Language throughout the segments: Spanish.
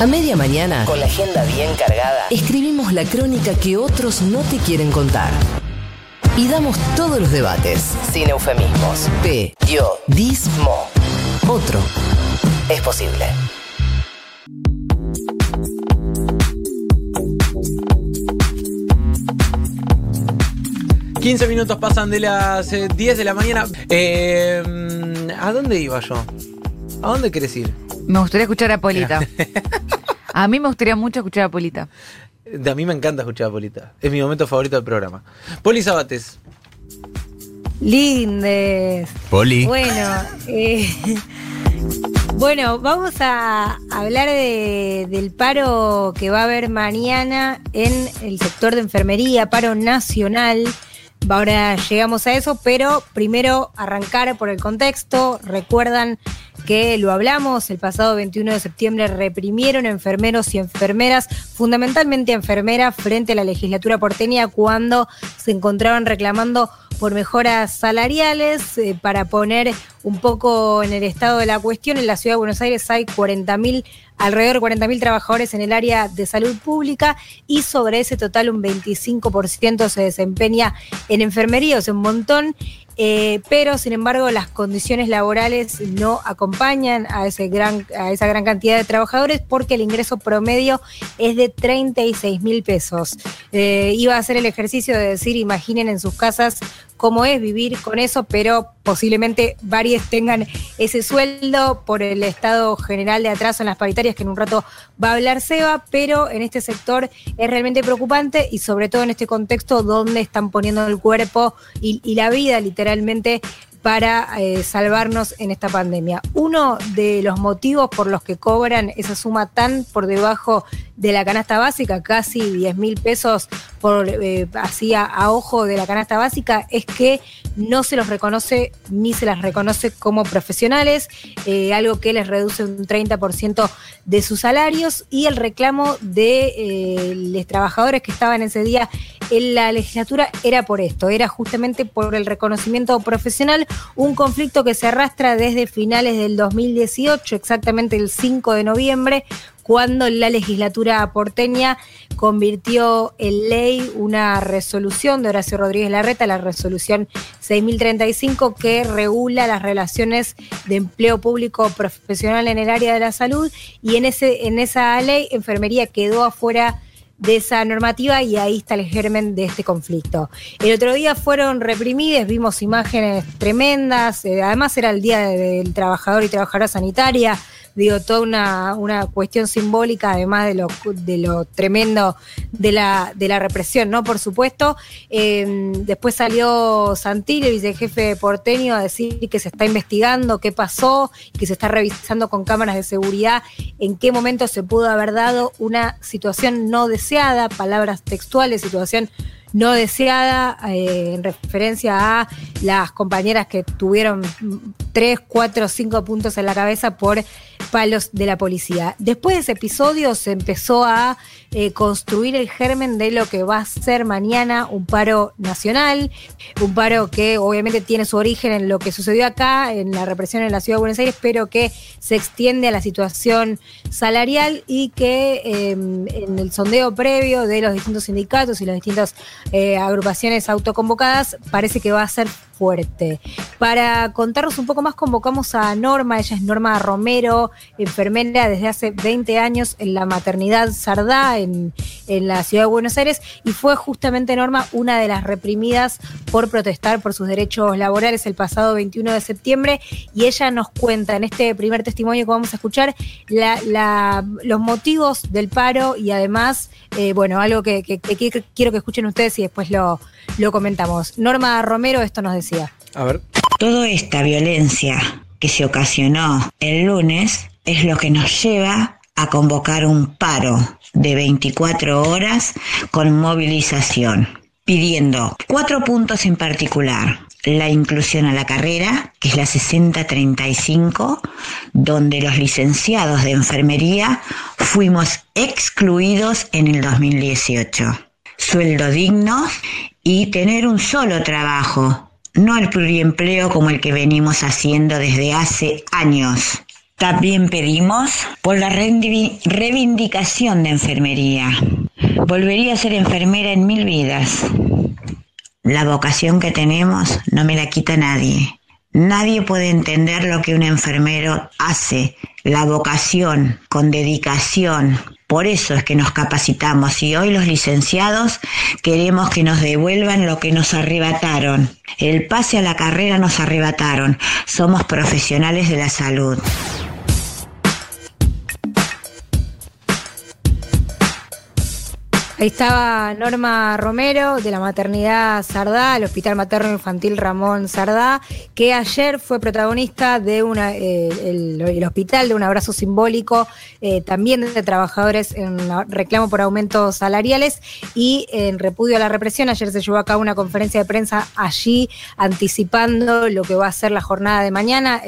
A media mañana, con la agenda bien cargada, escribimos la crónica que otros no te quieren contar. Y damos todos los debates, sin eufemismos. P, yo, dis, mo. Otro. Es posible. ...15 minutos pasan de las eh, 10 de la mañana. Eh, ¿A dónde iba yo? ¿A dónde querés ir? Me gustaría escuchar a Polita. A mí me gustaría mucho escuchar a Polita. De a mí me encanta escuchar a Polita. Es mi momento favorito del programa. Poli Sabates. Lindes. Poli. Bueno, eh, bueno, vamos a hablar de- del paro que va a haber mañana en el sector de enfermería, paro nacional. Ahora llegamos a eso, pero primero arrancar por el contexto. Recuerdan que lo hablamos el pasado 21 de septiembre, reprimieron enfermeros y enfermeras, fundamentalmente enfermeras, frente a la legislatura porteña cuando se encontraban reclamando por mejoras salariales eh, para poner un poco en el estado de la cuestión. En la ciudad de Buenos Aires hay 40.000, alrededor de 40.000 trabajadores en el área de salud pública y sobre ese total un 25% se desempeña en enfermería, o sea, un montón. Eh, pero sin embargo las condiciones laborales no acompañan a, ese gran, a esa gran cantidad de trabajadores porque el ingreso promedio es de 36 mil pesos. Eh, iba a hacer el ejercicio de decir, imaginen en sus casas cómo es vivir con eso, pero posiblemente varios tengan ese sueldo por el estado general de atraso en las paritarias, que en un rato va a hablar Seba, pero en este sector es realmente preocupante y sobre todo en este contexto donde están poniendo el cuerpo y, y la vida literalmente para eh, salvarnos en esta pandemia. Uno de los motivos por los que cobran esa suma tan por debajo de la canasta básica, casi 10 mil pesos por eh, así a, ojo de la canasta básica, es que no se los reconoce ni se las reconoce como profesionales, eh, algo que les reduce un 30% de sus salarios y el reclamo de eh, los trabajadores que estaban ese día en la legislatura era por esto, era justamente por el reconocimiento profesional, un conflicto que se arrastra desde finales del 2018, exactamente el 5 de noviembre, cuando la legislatura porteña convirtió en ley una resolución de Horacio Rodríguez Larreta, la resolución 6035, que regula las relaciones de empleo público profesional en el área de la salud, y en, ese, en esa ley enfermería quedó afuera de esa normativa y ahí está el germen de este conflicto. El otro día fueron reprimidas, vimos imágenes tremendas, eh, además era el Día del Trabajador y Trabajadora Sanitaria, digo, toda una, una cuestión simbólica, además de lo, de lo tremendo de la, de la represión, ¿no? Por supuesto. Eh, después salió Santilli, el vicejefe porteño, a decir que se está investigando qué pasó, que se está revisando con cámaras de seguridad en qué momento se pudo haber dado una situación no deseada, palabras textuales, situación no deseada, eh, en referencia a las compañeras que tuvieron tres, cuatro, cinco puntos en la cabeza por palos de la policía. Después de ese episodio se empezó a eh, construir el germen de lo que va a ser mañana un paro nacional, un paro que obviamente tiene su origen en lo que sucedió acá, en la represión en la ciudad de Buenos Aires, pero que se extiende a la situación salarial y que eh, en el sondeo previo de los distintos sindicatos y las distintas eh, agrupaciones autoconvocadas parece que va a ser fuerte. Para contarnos un poco más, convocamos a Norma, ella es Norma Romero, enfermera desde hace 20 años en la maternidad Sardá, en, la ciudad de Buenos Aires, y fue justamente Norma una de las reprimidas por protestar por sus derechos laborales el pasado 21 de septiembre, y ella nos cuenta en este primer testimonio que vamos a escuchar los motivos del paro y además, eh, bueno, algo que quiero que escuchen ustedes y después lo, lo comentamos. Norma Romero esto nos decía. A ver. Toda esta violencia que se ocasionó el lunes es lo que nos lleva a convocar un paro de 24 horas con movilización, pidiendo cuatro puntos en particular. La inclusión a la carrera, que es la 6035, donde los licenciados de enfermería fuimos excluidos en el 2018. Sueldo digno y tener un solo trabajo, no el pluriempleo como el que venimos haciendo desde hace años. También pedimos por la reivindicación de enfermería. Volvería a ser enfermera en mil vidas. La vocación que tenemos no me la quita nadie. Nadie puede entender lo que un enfermero hace, la vocación, con dedicación. Por eso es que nos capacitamos y hoy los licenciados queremos que nos devuelvan lo que nos arrebataron. El pase a la carrera nos arrebataron. Somos profesionales de la salud. Ahí estaba Norma Romero de la maternidad Sardá, el Hospital Materno Infantil Ramón Sardá, que ayer fue protagonista de eh, el, hospital, de un abrazo simbólico eh, también de trabajadores en reclamo por aumentos salariales y en repudio a la represión. Ayer se llevó a cabo una conferencia de prensa allí anticipando lo que va a ser la jornada de mañana.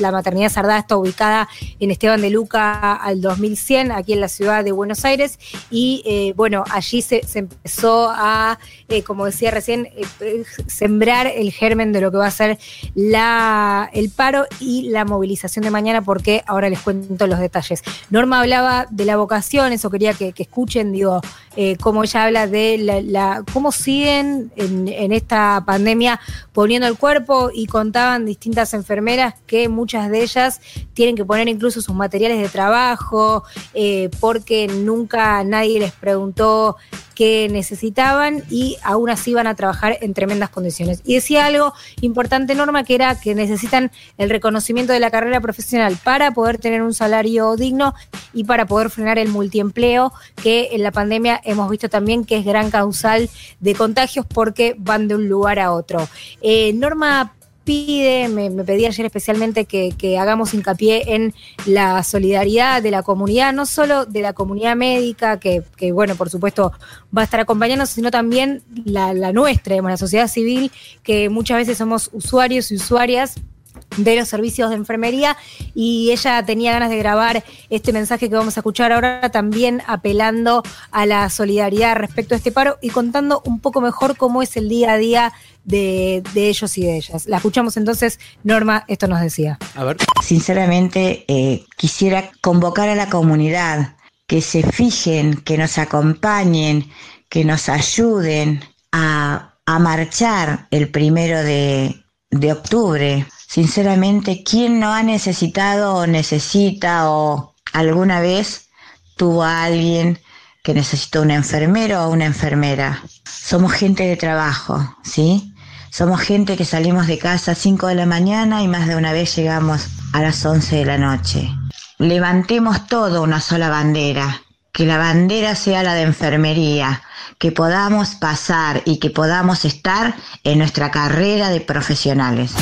la maternidad Sardá está ubicada en Esteban de Luca al 2100, aquí en la ciudad de Buenos Aires. Y eh, bueno, allí se, empezó a, eh, como decía recién, eh, eh, sembrar el germen de lo que va a ser la, el paro y la movilización de mañana, porque ahora les cuento los detalles. Norma hablaba de la vocación, eso quería que, escuchen, digo, cómo ella habla de la, cómo siguen en, en, esta pandemia poniendo el cuerpo y contaban distintas enfermeras que muchas de ellas tienen que poner incluso sus materiales de trabajo, porque nunca nadie les preguntó que necesitaban y aún así van a trabajar en tremendas condiciones. Y decía algo importante, Norma, que era que necesitan el reconocimiento de la carrera profesional para poder tener un salario digno y para poder frenar el multiempleo, que en la pandemia hemos visto también que es gran causal de contagios porque van de un lugar a otro. Eh, Norma pide, me, pedí ayer especialmente que, hagamos hincapié en la solidaridad de la comunidad, no solo de la comunidad médica, que, bueno, por supuesto va a estar acompañándonos, sino también la, la nuestra, la sociedad civil, que muchas veces somos usuarios y usuarias de los servicios de enfermería y ella tenía ganas de grabar este mensaje que vamos a escuchar ahora también apelando a la solidaridad respecto a este paro y contando un poco mejor cómo es el día a día de, ellos y de ellas. La escuchamos entonces, Norma, esto nos decía. A ver. Sinceramente, eh, quisiera convocar a la comunidad que se fijen, que nos acompañen, que nos ayuden a, marchar el primero de, de octubre Sinceramente, ¿quién no ha necesitado o necesita o alguna vez tuvo a alguien que necesitó un enfermero o una enfermera? Somos gente de trabajo, ¿sí? Somos gente que salimos de casa a 5 de la mañana y más de una vez llegamos a las 11 de la noche. Levantemos todo una sola bandera, que la bandera sea la de enfermería, que podamos pasar y que podamos estar en nuestra carrera de profesionales.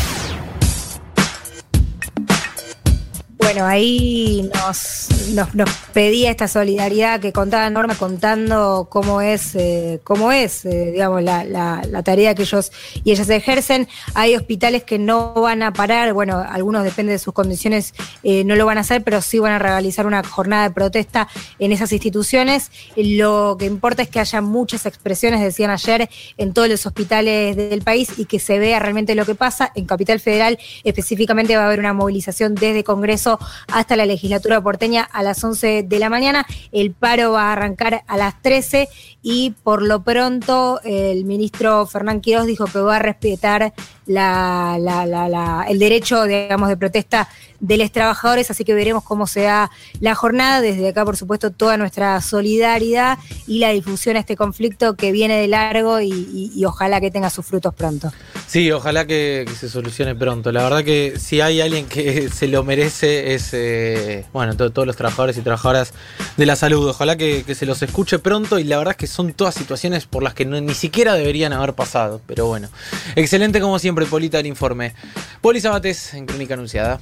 Bueno, ahí nos, nos, pedía esta solidaridad que contaba Norma contando cómo es, eh, cómo es eh, digamos, la, la, tarea que ellos y ellas ejercen. Hay hospitales que no van a parar, bueno, algunos depende de sus condiciones, eh, no lo van a hacer, pero sí van a realizar una jornada de protesta en esas instituciones. Lo que importa es que haya muchas expresiones, decían ayer, en todos los hospitales del país y que se vea realmente lo que pasa. En Capital Federal específicamente va a haber una movilización desde Congreso hasta la legislatura porteña a las 11 de la mañana. El paro va a arrancar a las 13 y por lo pronto el ministro Fernán Quiroz dijo que va a respetar el derecho, digamos, de protesta de los trabajadores, así que veremos cómo se da la jornada. Desde acá, por supuesto, toda nuestra solidaridad y la difusión a este conflicto que viene de largo y, ojalá que tenga sus frutos pronto. Sí, ojalá que, se solucione pronto. La verdad que si hay alguien que se lo merece es, eh, bueno, todos los trabajadores y trabajadoras de la salud. Ojalá que, se los escuche pronto y la verdad es que son todas situaciones por las que ni siquiera deberían haber pasado. Pero bueno, excelente como siempre, Polita, el informe. Poli Sabates en Crónica Anunciada.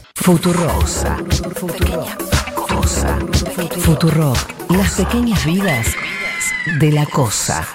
Futurosa. Futurosa. Futuro. Las pequeñas vidas de la cosa.